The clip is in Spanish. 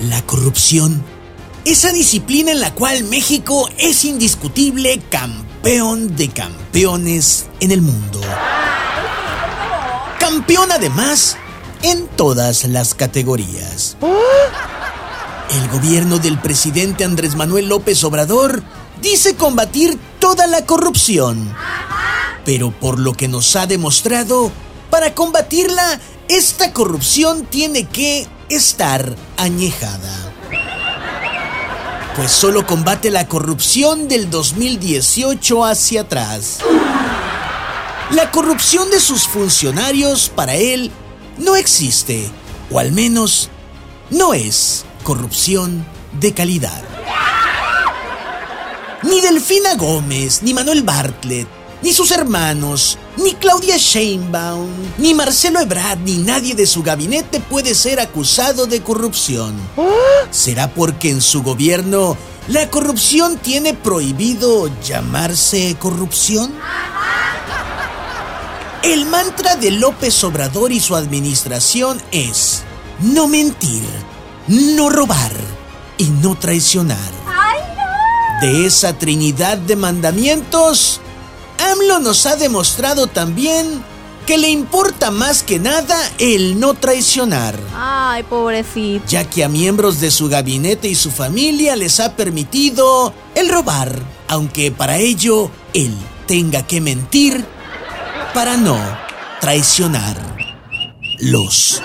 La corrupción. Esa disciplina en la cual México es indiscutible campeón de campeones en el mundo. Campeón además en todas las categorías. El gobierno del presidente Andrés Manuel López Obrador dice combatir toda la corrupción. Pero por lo que nos ha demostrado, para combatirla, esta corrupción tiene que estar añejada. Pues solo combate la corrupción del 2018 hacia atrás. La corrupción de sus funcionarios para él no existe, o al menos no es corrupción de calidad. Ni Delfina Gómez, ni Manuel Bartlett, ni sus hermanos, ni Claudia Sheinbaum, ni Marcelo Ebrard, ni nadie de su gabinete puede ser acusado de corrupción. ¿Será porque en su gobierno la corrupción tiene prohibido llamarse corrupción? El mantra de López Obrador y su administración es no mentir, no robar y no traicionar. De esa trinidad de mandamientos, AMLO nos ha demostrado también que le importa más que nada el no traicionar. Ay, pobrecito. Ya que a miembros de su gabinete y su familia les ha permitido el robar, aunque para ello él tenga que mentir para no traicionar los.